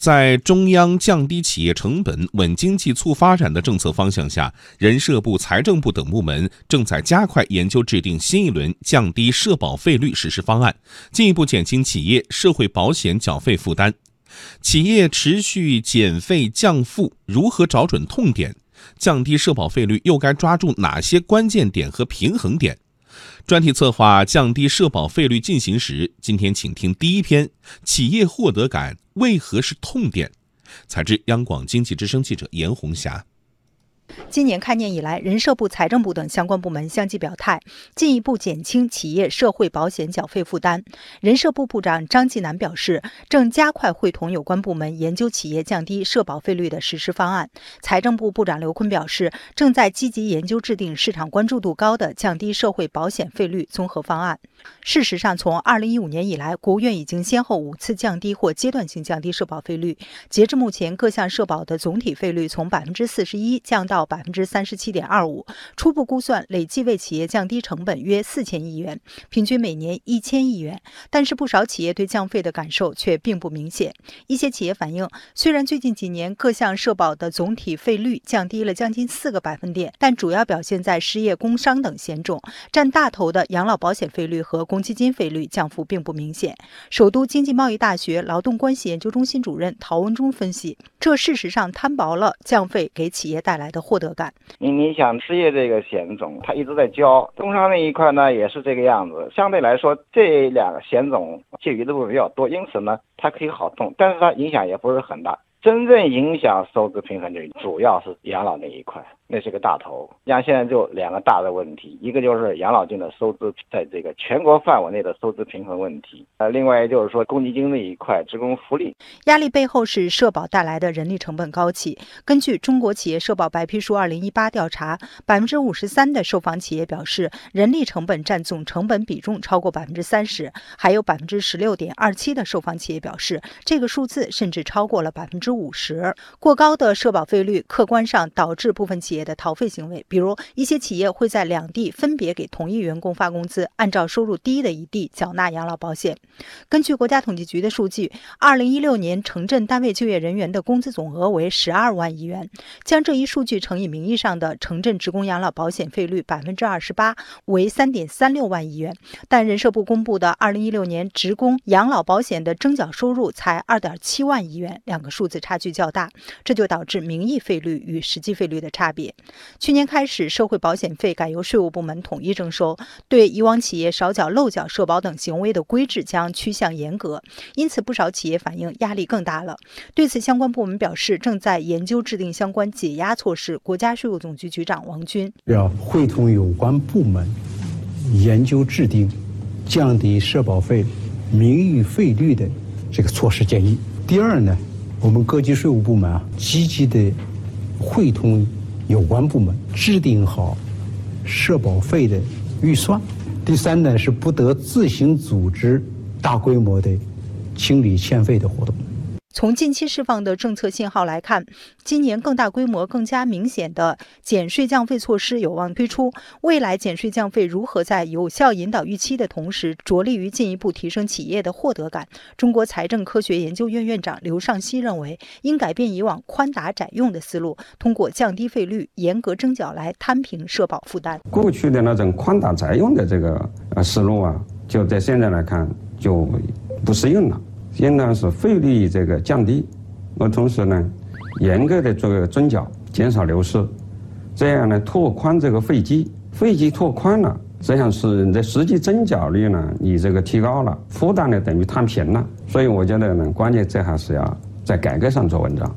在中央降低企业成本、稳经济、促发展的政策方向下，人社部、财政部等部门正在加快研究制定新一轮降低社保费率实施方案，进一步减轻企业社会保险缴费负担。企业持续减费降负，如何找准痛点？降低社保费率又该抓住哪些关键点和平衡点？专题策划降低社保费率进行时，今天请听第一篇：企业获得感为何是痛点？采自央广经济之声记者严红霞。今年开年以来，人社部、财政部等相关部门相继表态，进一步减轻企业社会保险缴费负担。人社部部长张继南表示，正加快会同有关部门研究企业降低社保费率的实施方案。财政部部长刘昆表示，正在积极研究制定市场关注度高的降低社会保险费率综合方案。事实上，从2015年以来，国务院已经先后五次降低或阶段性降低社保费率。截至目前，各项社保的总体费率从百分之四十一降到百分之三十七点二五，初步估算，累计为企业降低成本约四千亿元，平均每年一千亿元。但是，不少企业对降费的感受却并不明显。一些企业反映，虽然最近几年各项社保的总体费率降低了将近四个百分点，但主要表现在失业、工伤等险种，占大头的养老保险费率和公积金费率降幅并不明显。首都经济贸易大学劳动关系研究中心主任陶文忠分析，这事实上摊薄了降费给企业带来的获得感。你你想失业这个险种，它一直在交，工伤那一块呢也是这个样子。相对来说，这两个险种介于的部分比较多，因此呢，它可以好动，但是它影响也不是很大。真正影响收支平衡的，主要是养老那一块。那是个大头，像现在就两个大的问题，一个就是养老金的收支在这个全国范围内的收支平衡问题，呃，另外就是说公积金那一块职工福利压力背后是社保带来的人力成本高企。根据中国企业社保白皮书二零一八调查，百分之五十三的受访企业表示人力成本占总成本比重超过百分之三十，还有百分之十六点二七的受访企业表示这个数字甚至超过了百分之五十。过高的社保费率客观上导致部分企业。的逃费行为，比如一些企业会在两地分别给同一员工发工资，按照收入低的一地缴纳养老保险。根据国家统计局的数据，二零一六年城镇单位就业人员的工资总额为十二万亿元，将这一数据乘以名义上的城镇职工养老保险费率百分之二十八，为三点三六万亿元。但人社部公布的二零一六年职工养老保险的征缴收入才二点七万亿元，两个数字差距较大，这就导致名义费率与实际费率的差别。去年开始，社会保险费改由税务部门统一征收，对以往企业少缴漏缴社保等行为的规制将趋向严格，因此不少企业反映压力更大了。对此，相关部门表示正在研究制定相关解压措施。国家税务总局局长王军要会同有关部门研究制定降低社保费名义费率的这个措施建议。第二呢，我们各级税务部门啊，积极的会同。有关部门制定好社保费的预算。第三呢，是不得自行组织大规模的清理欠费的活动。从近期释放的政策信号来看，今年更大规模、更加明显的减税降费措施有望推出。未来减税降费如何在有效引导预期的同时，着力于进一步提升企业的获得感？中国财政科学研究院院长刘尚希认为，应改变以往宽打窄用的思路，通过降低费率、严格征缴来摊平社保负担。过去的那种宽打窄用的这个呃思路啊，就在现在来看就不适用了。应当是费率这个降低，那同时呢，严格的做个征缴，减少流失，这样呢拓宽这个费基，费基拓宽了，这样是你的实际征缴率呢，你这个提高了，负担呢等于摊平了，所以我觉得呢，关键这还是要在改革上做文章。